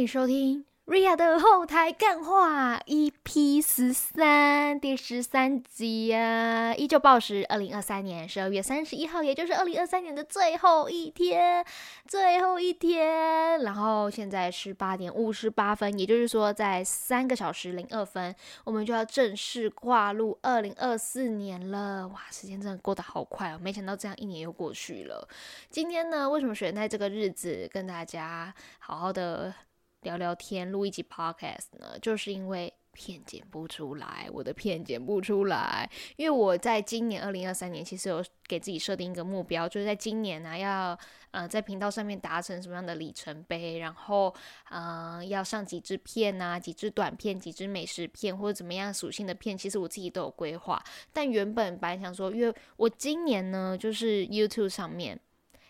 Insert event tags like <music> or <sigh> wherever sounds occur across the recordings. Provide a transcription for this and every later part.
迎收听 Ria 的后台干话 EP 十三第十三集啊，依旧报时，二零二三年十二月三十一号，也就是二零二三年的最后一天，最后一天。然后现在是八点五十八分，也就是说，在三个小时零二分，我们就要正式跨入二零二四年了。哇，时间真的过得好快哦！没想到这样一年又过去了。今天呢，为什么选在这个日子跟大家好好的？聊聊天，录一集 podcast 呢，就是因为片剪不出来，我的片剪不出来。因为我在今年二零二三年，其实有给自己设定一个目标，就是在今年呢，要呃在频道上面达成什么样的里程碑，然后呃要上几支片啊，几支短片，几支美食片或者怎么样属性的片，其实我自己都有规划。但原本本来想说，因为我今年呢，就是 YouTube 上面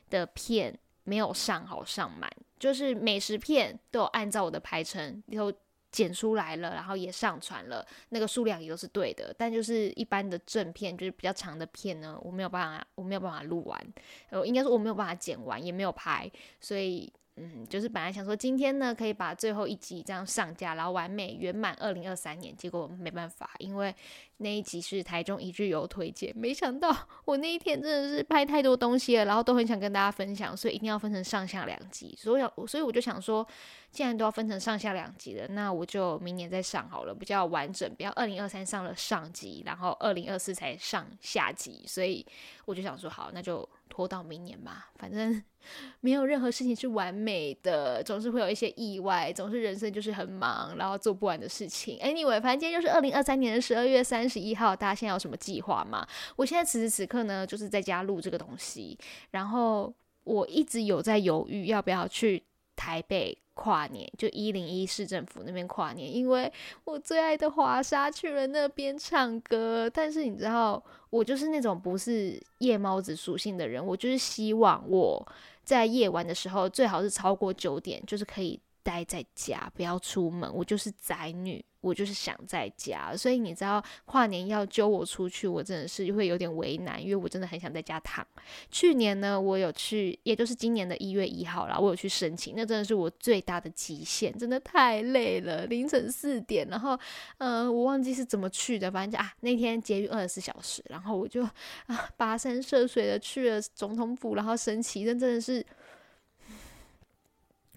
的片没有上好上满。就是美食片都有按照我的排程都剪出来了，然后也上传了，那个数量也都是对的。但就是一般的正片，就是比较长的片呢，我没有办法，我没有办法录完，呃，应该是我没有办法剪完，也没有拍，所以。嗯，就是本来想说今天呢可以把最后一集这样上架，然后完美圆满二零二三年，结果没办法，因为那一集是台中一日游推荐，没想到 <laughs> 我那一天真的是拍太多东西了，然后都很想跟大家分享，所以一定要分成上下两集，所以所以我就想说，既然都要分成上下两集了，那我就明年再上好了，比较完整，不要二零二三上了上集，然后二零二四才上下集，所以我就想说好，那就。拖到明年吧，反正 <laughs> 没有任何事情是完美的，总是会有一些意外，总是人生就是很忙，然后做不完的事情。Anyway，反正今天就是二零二三年的十二月三十一号，大家现在有什么计划吗？我现在此时此刻呢，就是在家录这个东西，然后我一直有在犹豫要不要去台北。跨年就一零一市政府那边跨年，因为我最爱的华莎去了那边唱歌。但是你知道，我就是那种不是夜猫子属性的人，我就是希望我在夜晚的时候最好是超过九点，就是可以待在家，不要出门。我就是宅女。我就是想在家，所以你知道跨年要揪我出去，我真的是会有点为难，因为我真的很想在家躺。去年呢，我有去，也就是今年的一月一号啦，我有去申请，那真的是我最大的极限，真的太累了，凌晨四点，然后，呃，我忘记是怎么去的，反正就啊，那天节约二十四小时，然后我就啊，跋山涉水的去了总统府，然后升旗，那真的是。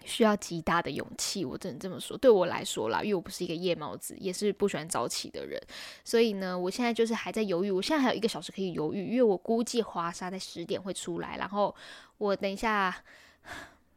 需要极大的勇气，我只能这么说。对我来说啦，因为我不是一个夜猫子，也是不喜欢早起的人，所以呢，我现在就是还在犹豫。我现在还有一个小时可以犹豫，因为我估计华沙在十点会出来，然后我等一下，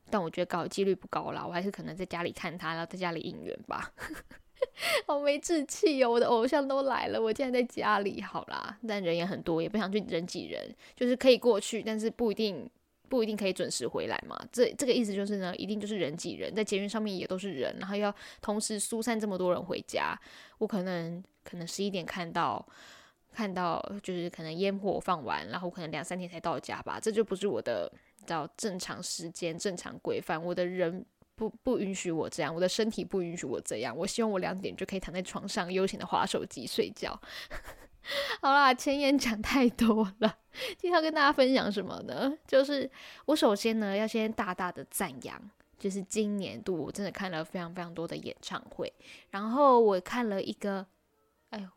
但我觉得高几率不高啦，我还是可能在家里看他，然后在家里应援吧。<laughs> 好没志气哦，我的偶像都来了，我现在在家里好啦，但人也很多，也不想去人挤人，就是可以过去，但是不一定。不一定可以准时回来嘛？这这个意思就是呢，一定就是人挤人，在捷运上面也都是人，然后要同时疏散这么多人回家。我可能可能十一点看到看到，就是可能烟火放完，然后可能两三点才到家吧。这就不是我的叫正常时间、正常规范。我的人不不允许我这样，我的身体不允许我这样。我希望我两点就可以躺在床上悠闲的划手机睡觉。<laughs> 好啦，前言讲太多了。今天要跟大家分享什么呢？就是我首先呢要先大大的赞扬，就是今年度我真的看了非常非常多的演唱会。然后我看了一个，哎呦，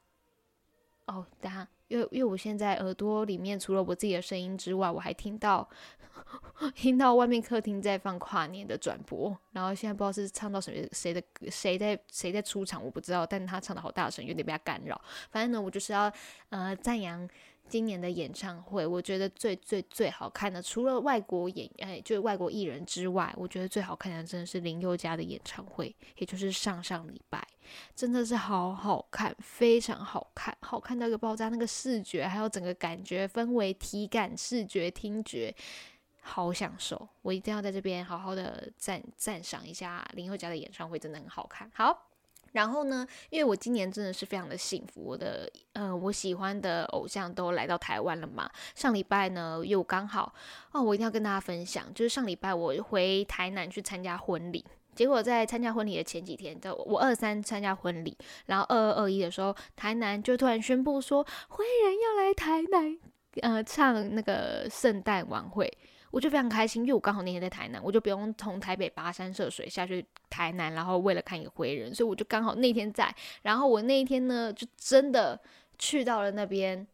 哦，等下，因为因为我现在耳朵里面除了我自己的声音之外，我还听到。<laughs> 听到外面客厅在放跨年的转播，然后现在不知道是唱到谁谁的谁在谁在出场，我不知道，但他唱的好大声，有点被他干扰。反正呢，我就是要呃赞扬今年的演唱会，我觉得最最最好看的，除了外国演哎就外国艺人之外，我觉得最好看的真的是林宥嘉的演唱会，也就是上上礼拜，真的是好好看，非常好看，好看到一个爆炸，那个视觉还有整个感觉氛围、体感、视觉、听觉。好享受，我一定要在这边好好的赞赞赏一下林宥嘉的演唱会，真的很好看。好，然后呢，因为我今年真的是非常的幸福，我的呃我喜欢的偶像都来到台湾了嘛。上礼拜呢又刚好哦，我一定要跟大家分享，就是上礼拜我回台南去参加婚礼，结果在参加婚礼的前几天，在我二三参加婚礼，然后二二二一的时候，台南就突然宣布说，灰人要来台南呃唱那个圣诞晚会。我就非常开心，因为我刚好那天在台南，我就不用从台北跋山涉水下去台南，然后为了看一个灰人，所以我就刚好那天在。然后我那一天呢，就真的去到了那边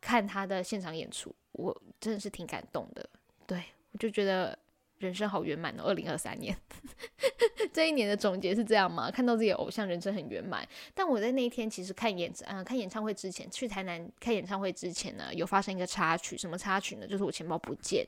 看他的现场演出，我真的是挺感动的。对我就觉得人生好圆满哦，二零二三年 <laughs> 这一年的总结是这样吗？看到自己偶像，人生很圆满。但我在那一天其实看演嗯看演唱会之前，去台南看演唱会之前呢，有发生一个插曲，什么插曲呢？就是我钱包不见。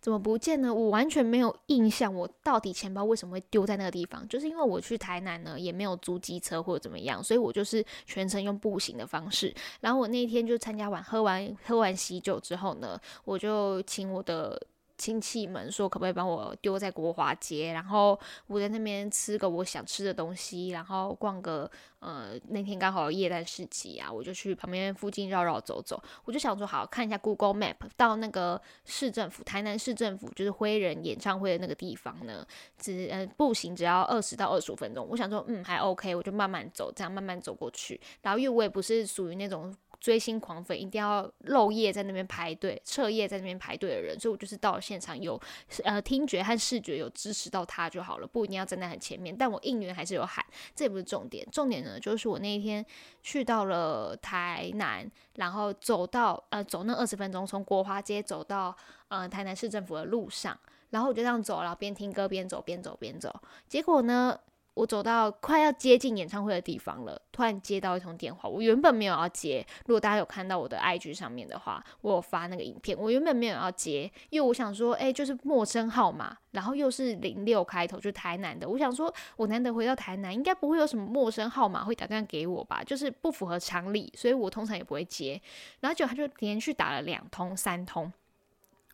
怎么不见呢？我完全没有印象，我到底钱包为什么会丢在那个地方？就是因为我去台南呢，也没有租机车或者怎么样，所以我就是全程用步行的方式。然后我那天就参加完喝完喝完喜酒之后呢，我就请我的。亲戚们说可不可以帮我丢在国华街，然后我在那边吃个我想吃的东西，然后逛个呃那天刚好夜诞市集啊，我就去旁边附近绕绕走走。我就想说好看一下 Google Map 到那个市政府台南市政府就是灰人演唱会的那个地方呢，只呃步行只要二十到二十五分钟。我想说嗯还 OK，我就慢慢走，这样慢慢走过去。然后因为我也不是属于那种。追星狂粉一定要漏夜在那边排队，彻夜在那边排队的人，所以我就是到了现场有呃听觉和视觉有支持到他就好了，不一定要站在很前面。但我应援还是有喊，这也不是重点，重点呢就是我那一天去到了台南，然后走到呃走那二十分钟，从国华街走到呃台南市政府的路上，然后我就这样走，然后边听歌边走边走边走，结果呢。我走到快要接近演唱会的地方了，突然接到一通电话。我原本没有要接，如果大家有看到我的 IG 上面的话，我有发那个影片。我原本没有要接，因为我想说，哎，就是陌生号码，然后又是零六开头，就台南的。我想说，我难得回到台南，应该不会有什么陌生号码会打电话给我吧？就是不符合常理，所以我通常也不会接。然后就他就连续打了两通、三通。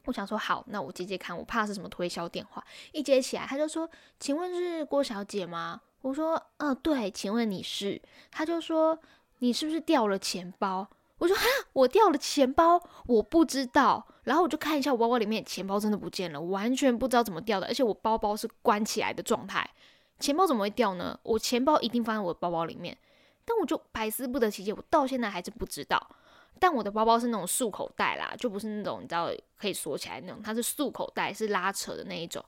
我想说好，那我接接看，我怕是什么推销电话。一接起来，他就说：“请问是郭小姐吗？”我说：“嗯，对，请问你是？”他就说：“你是不是掉了钱包？”我说：“哈，我掉了钱包，我不知道。”然后我就看一下我包包里面，钱包真的不见了，完全不知道怎么掉的，而且我包包是关起来的状态，钱包怎么会掉呢？我钱包一定放在我的包包里面，但我就百思不得其解，我到现在还是不知道。但我的包包是那种束口袋啦，就不是那种你知道可以锁起来那种，它是束口袋，是拉扯的那一种。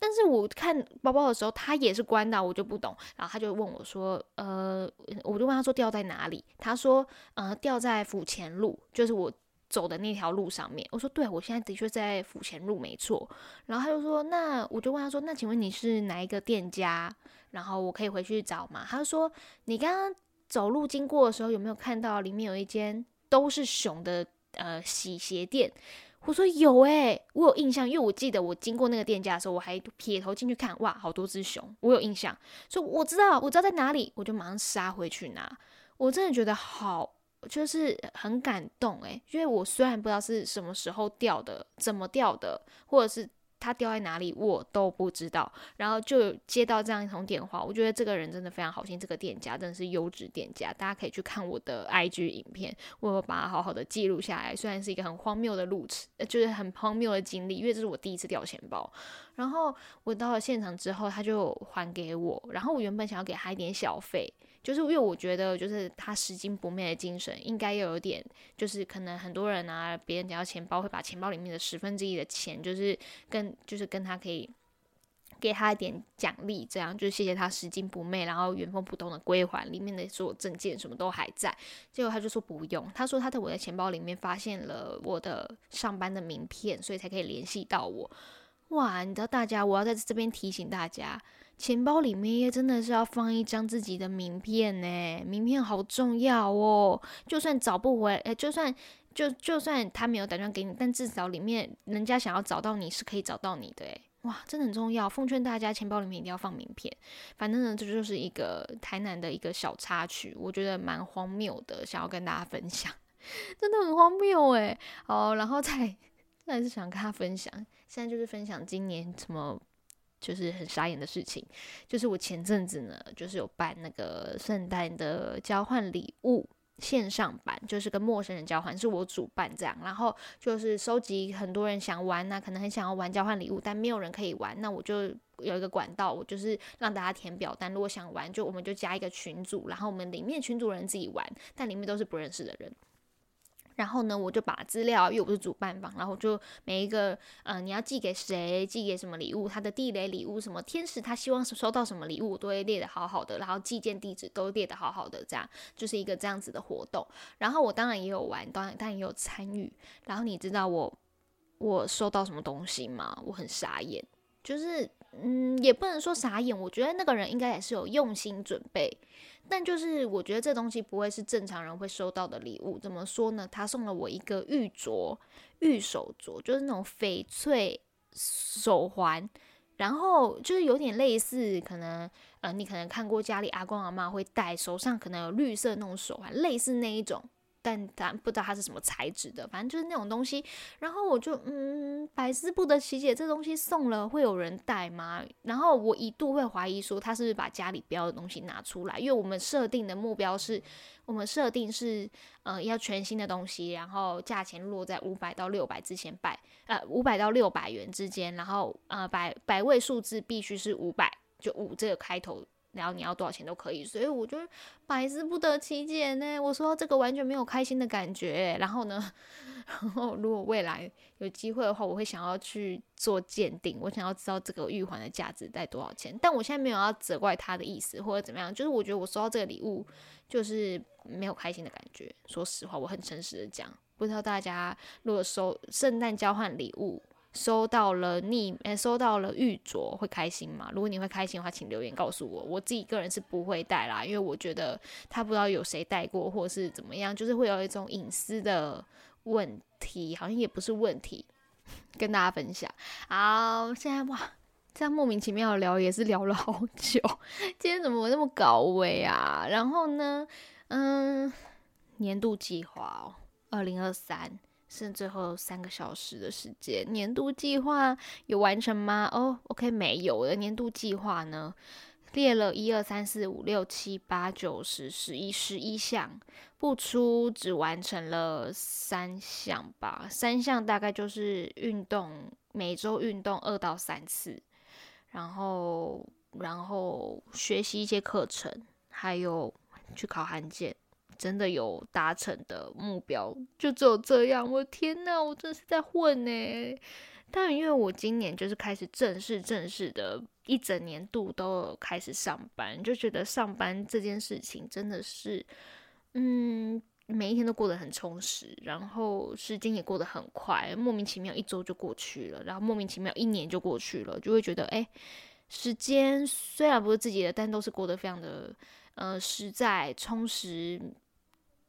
但是我看包包的时候，它也是关的，我就不懂。然后他就问我说：“呃，我就问他说掉在哪里？”他说：“呃，掉在府前路，就是我走的那条路上面。”我说：“对，我现在的确在府前路，没错。”然后他就说：“那我就问他说：那请问你是哪一个店家？然后我可以回去找吗？”他就说：“你刚刚走路经过的时候，有没有看到里面有一间？”都是熊的呃洗鞋店，我说有诶，我有印象，因为我记得我经过那个店家的时候，我还撇头进去看，哇，好多只熊，我有印象，所以我知道，我知道在哪里，我就马上杀回去拿。我真的觉得好，就是很感动诶，因为我虽然不知道是什么时候掉的，怎么掉的，或者是。他掉在哪里我都不知道，然后就接到这样一通电话，我觉得这个人真的非常好心，这个店家真的是优质店家，大家可以去看我的 IG 影片，我会把它好好的记录下来。虽然是一个很荒谬的路程，就是很荒谬的经历，因为这是我第一次掉钱包。然后我到了现场之后，他就还给我，然后我原本想要给他一点小费。就是因为我觉得，就是他拾金不昧的精神，应该又有点，就是可能很多人啊，别人捡到钱包会把钱包里面的十分之一的钱，就是跟就是跟他可以给他一点奖励，这样就谢谢他拾金不昧，然后原封不动的归还里面的所有证件，什么都还在。结果他就说不用，他说他在我的钱包里面发现了我的上班的名片，所以才可以联系到我。哇，你知道大家，我要在这边提醒大家。钱包里面也真的是要放一张自己的名片呢，名片好重要哦。就算找不回，哎，就算就就算他没有打电话给你，但至少里面人家想要找到你是可以找到你的，哎，哇，真的很重要。奉劝大家，钱包里面一定要放名片。反正呢，这就是一个台南的一个小插曲，我觉得蛮荒谬的，想要跟大家分享，<laughs> 真的很荒谬哎。哦，然后再再是想跟他分享，现在就是分享今年什么。就是很傻眼的事情，就是我前阵子呢，就是有办那个圣诞的交换礼物线上版，就是跟陌生人交换，是我主办这样，然后就是收集很多人想玩那可能很想要玩交换礼物，但没有人可以玩，那我就有一个管道，我就是让大家填表单，如果想玩，就我们就加一个群组，然后我们里面群组人自己玩，但里面都是不认识的人。然后呢，我就把资料，因为我不是主办方，然后就每一个，呃，你要寄给谁，寄给什么礼物，他的地雷礼物，什么天使他希望收到什么礼物，我都会列的好好的，然后寄件地址都列的好好的，这样就是一个这样子的活动。然后我当然也有玩，当然但也有参与。然后你知道我我收到什么东西吗？我很傻眼，就是嗯，也不能说傻眼，我觉得那个人应该也是有用心准备。但就是我觉得这东西不会是正常人会收到的礼物。怎么说呢？他送了我一个玉镯、玉手镯，就是那种翡翠手环，然后就是有点类似，可能呃，你可能看过家里阿公阿妈会戴，手上可能有绿色那种手环，类似那一种。但但不知道它是什么材质的，反正就是那种东西。然后我就嗯，百思不得其解，这东西送了会有人带吗？然后我一度会怀疑说，他是不是把家里标的东西拿出来？因为我们设定的目标是，我们设定是呃要全新的东西，然后价钱落在五百到六百之前百呃五百到六百元之间，然后呃百百位数字必须是五百，就五这个开头。然后你要多少钱都可以，所以我就百思不得其解呢。我说这个完全没有开心的感觉。然后呢，<laughs> 然后如果未来有机会的话，我会想要去做鉴定，我想要知道这个玉环的价值在多少钱。但我现在没有要责怪他的意思或者怎么样，就是我觉得我收到这个礼物就是没有开心的感觉。说实话，我很诚实的讲，不知道大家如果收圣诞交换礼物。收到了你，诶，收到了玉镯，会开心吗？如果你会开心的话，请留言告诉我。我自己个人是不会戴啦，因为我觉得他不知道有谁戴过，或是怎么样，就是会有一种隐私的问题，好像也不是问题，跟大家分享。好，现在哇，这样莫名其妙的聊也是聊了好久，<laughs> 今天怎么那么搞味啊？然后呢，嗯，年度计划哦，二零二三。剩最后三个小时的时间，年度计划有完成吗？哦，OK，没有的年度计划呢，列了一二三四五六七八九十十一十一项，不出只完成了三项吧。三项大概就是运动，每周运动二到三次，然后然后学习一些课程，还有去考函检。真的有达成的目标，就只有这样。我天呐，我真是在混呢！但因为我今年就是开始正式正式的，一整年度都有开始上班，就觉得上班这件事情真的是，嗯，每一天都过得很充实，然后时间也过得很快，莫名其妙一周就过去了，然后莫名其妙一年就过去了，就会觉得，哎，时间虽然不是自己的，但都是过得非常的，呃，实在充实。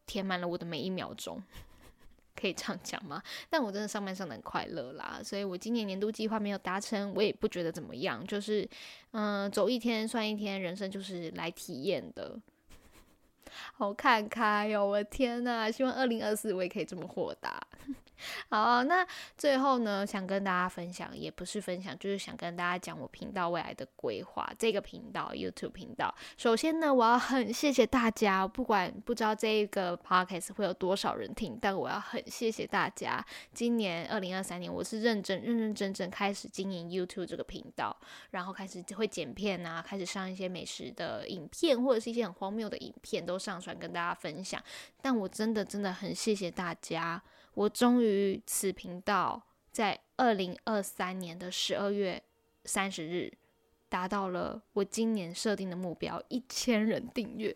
填满了我的每一秒钟，<laughs> 可以这样讲吗？但我真的上班上的很快乐啦，所以我今年年度计划没有达成，我也不觉得怎么样，就是嗯，走一天算一天，人生就是来体验的。好看开哟，我的天呐！希望二零二四我也可以这么豁达。好，那最后呢，想跟大家分享，也不是分享，就是想跟大家讲我频道未来的规划。这个频道 YouTube 频道，首先呢，我要很谢谢大家，不管不知道这一个 Podcast 会有多少人听，但我要很谢谢大家。今年二零二三年，我是认真认认真真开始经营 YouTube 这个频道，然后开始会剪片啊，开始上一些美食的影片，或者是一些很荒谬的影片都上传跟大家分享。但我真的真的很谢谢大家。我终于此频道在二零二三年的十二月三十日达到了我今年设定的目标一千人订阅，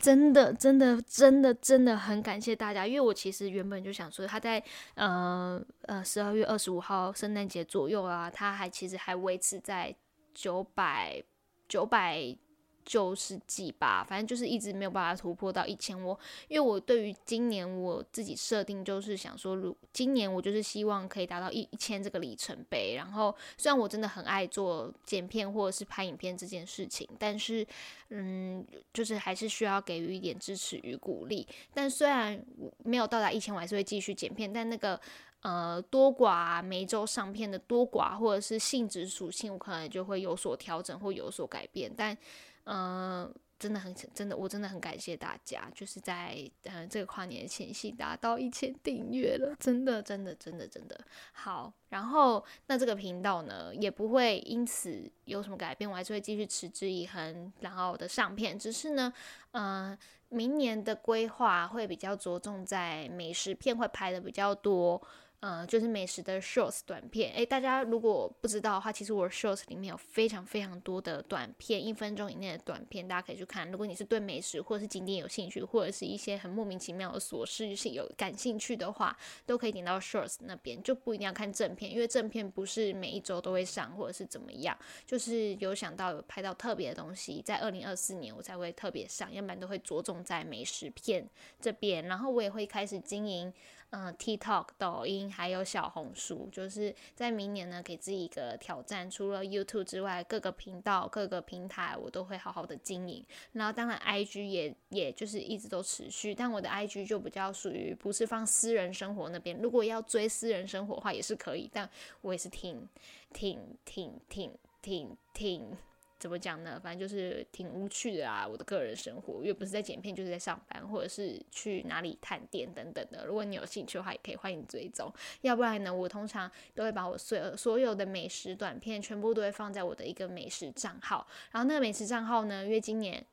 真的真的真的真的很感谢大家，因为我其实原本就想说他在呃呃十二月二十五号圣诞节左右啊，他还其实还维持在九百九百。九十几吧，反正就是一直没有办法突破到一千。我因为我对于今年我自己设定就是想说，如今年我就是希望可以达到一一千这个里程碑。然后虽然我真的很爱做剪片或者是拍影片这件事情，但是嗯，就是还是需要给予一点支持与鼓励。但虽然没有到达一千，我还是会继续剪片。但那个呃多寡每周上片的多寡或者是性质属性，我可能就会有所调整或有所改变。但嗯，真的很真的，我真的很感谢大家，就是在呃这个跨年前夕达到一千订阅了，真的真的真的真的好。然后那这个频道呢，也不会因此有什么改变，我还是会继续持之以恒，然后我的上片。只是呢，嗯，明年的规划会比较着重在美食片，会拍的比较多。呃，就是美食的 shorts 短片，诶，大家如果不知道的话，其实我 shorts 里面有非常非常多的短片，一分钟以内的短片，大家可以去看。如果你是对美食或者是景点有兴趣，或者是一些很莫名其妙的琐事是有感兴趣的话，都可以点到 shorts 那边，就不一定要看正片，因为正片不是每一周都会上，或者是怎么样，就是有想到有拍到特别的东西，在二零二四年我才会特别上，要不然都会着重在美食片这边，然后我也会开始经营。嗯，TikTok、抖音还有小红书，就是在明年呢，给自己一个挑战。除了 YouTube 之外，各个频道、各个平台我都会好好的经营。然后，当然 IG 也也就是一直都持续，但我的 IG 就比较属于不是放私人生活那边。如果要追私人生活的话，也是可以，但我也是挺挺挺挺挺挺。怎么讲呢？反正就是挺无趣的啊，我的个人生活，又不是在剪片，就是在上班，或者是去哪里探店等等的。如果你有兴趣的话，也可以欢迎追踪。要不然呢，我通常都会把我所有所有的美食短片全部都会放在我的一个美食账号。然后那个美食账号呢，因为今年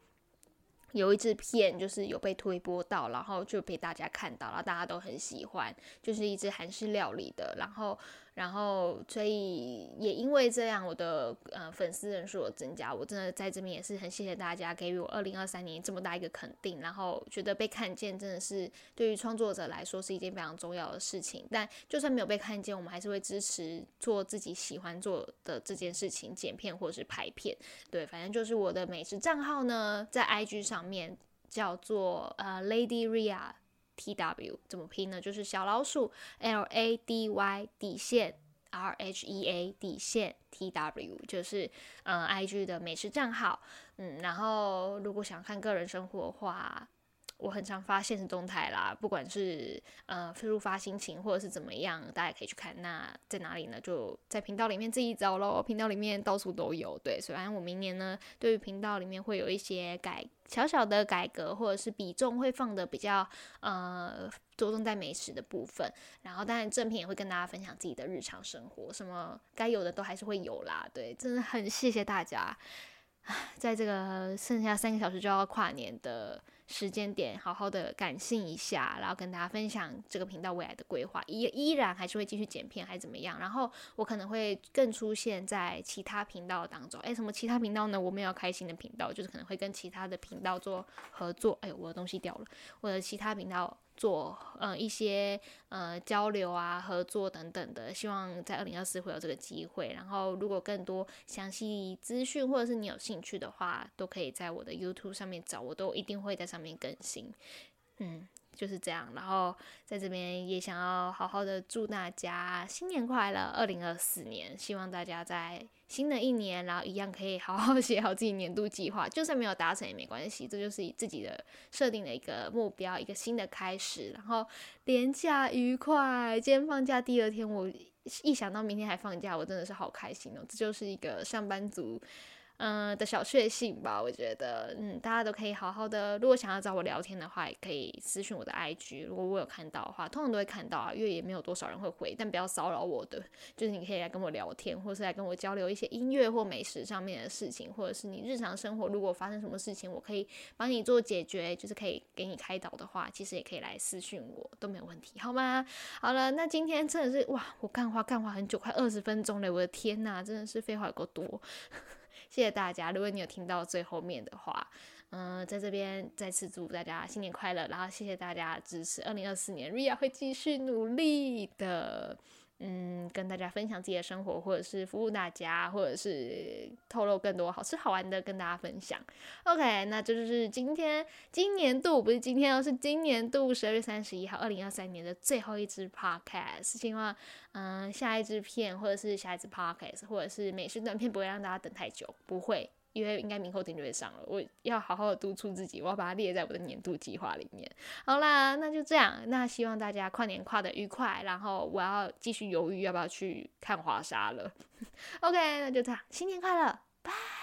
有一支片就是有被推播到，然后就被大家看到了，大家都很喜欢，就是一支韩式料理的，然后。然后，所以也因为这样，我的呃粉丝人数有增加。我真的在这边也是很谢谢大家给予我二零二三年这么大一个肯定。然后觉得被看见真的是对于创作者来说是一件非常重要的事情。但就算没有被看见，我们还是会支持做自己喜欢做的这件事情，剪片或者是拍片。对，反正就是我的美食账号呢，在 IG 上面叫做呃 Lady Ria。T W 怎么拼呢？就是小老鼠 L A D Y 底线 R H E A 底线 T W，就是嗯 I G 的美食账号。嗯，然后如果想看个人生活的话。我很常发现实动态啦，不管是呃抒发心情或者是怎么样，大家可以去看。那在哪里呢？就在频道里面自己找喽，频道里面到处都有。对，虽然我明年呢，对于频道里面会有一些改小小的改革，或者是比重会放的比较呃着重在美食的部分。然后当然正片也会跟大家分享自己的日常生活，什么该有的都还是会有啦。对，真的很谢谢大家，在这个剩下三个小时就要跨年的。时间点，好好的感性一下，然后跟大家分享这个频道未来的规划，依依然还是会继续剪片，还是怎么样？然后我可能会更出现在其他频道当中。哎，什么其他频道呢？我们要开心的频道，就是可能会跟其他的频道做合作。哎，我的东西掉了，我的其他频道。做呃一些呃交流啊合作等等的，希望在二零二四会有这个机会。然后如果更多详细资讯或者是你有兴趣的话，都可以在我的 YouTube 上面找，我都一定会在上面更新。嗯。就是这样，然后在这边也想要好好的祝大家新年快乐，二零二四年，希望大家在新的一年，然后一样可以好好 <laughs> 写好自己年度计划，就算没有达成也没关系，这就是自己的设定的一个目标，一个新的开始。然后廉假愉快，今天放假第二天，我一想到明天还放假，我真的是好开心哦，这就是一个上班族。嗯的小确幸吧，我觉得，嗯，大家都可以好好的。如果想要找我聊天的话，也可以私信我的 IG。如果我有看到的话，通常都会看到啊，因为也没有多少人会回。但不要骚扰我的，就是你可以来跟我聊天，或是来跟我交流一些音乐或美食上面的事情，或者是你日常生活如果发生什么事情，我可以帮你做解决，就是可以给你开导的话，其实也可以来私信我，都没有问题，好吗？好了，那今天真的是哇，我干话干话很久，快二十分钟了，我的天呐，真的是废话有够多。谢谢大家，如果你有听到最后面的话，嗯，在这边再次祝大家新年快乐，然后谢谢大家支持，二零二四年 Ria 会继续努力的。嗯，跟大家分享自己的生活，或者是服务大家，或者是透露更多好吃好玩的跟大家分享。OK，那这就是今天今年度不是今天哦，是今年度十二月三十一号，二零二三年的最后一支 Podcast。希望嗯下一支片或者是下一支 Podcast 或者是美食短片不会让大家等太久，不会。因为应该明后天就会上了，我要好好的督促自己，我要把它列在我的年度计划里面。好啦，那就这样，那希望大家跨年跨的愉快，然后我要继续犹豫要不要去看华沙了。<laughs> OK，那就这样，新年快乐，拜。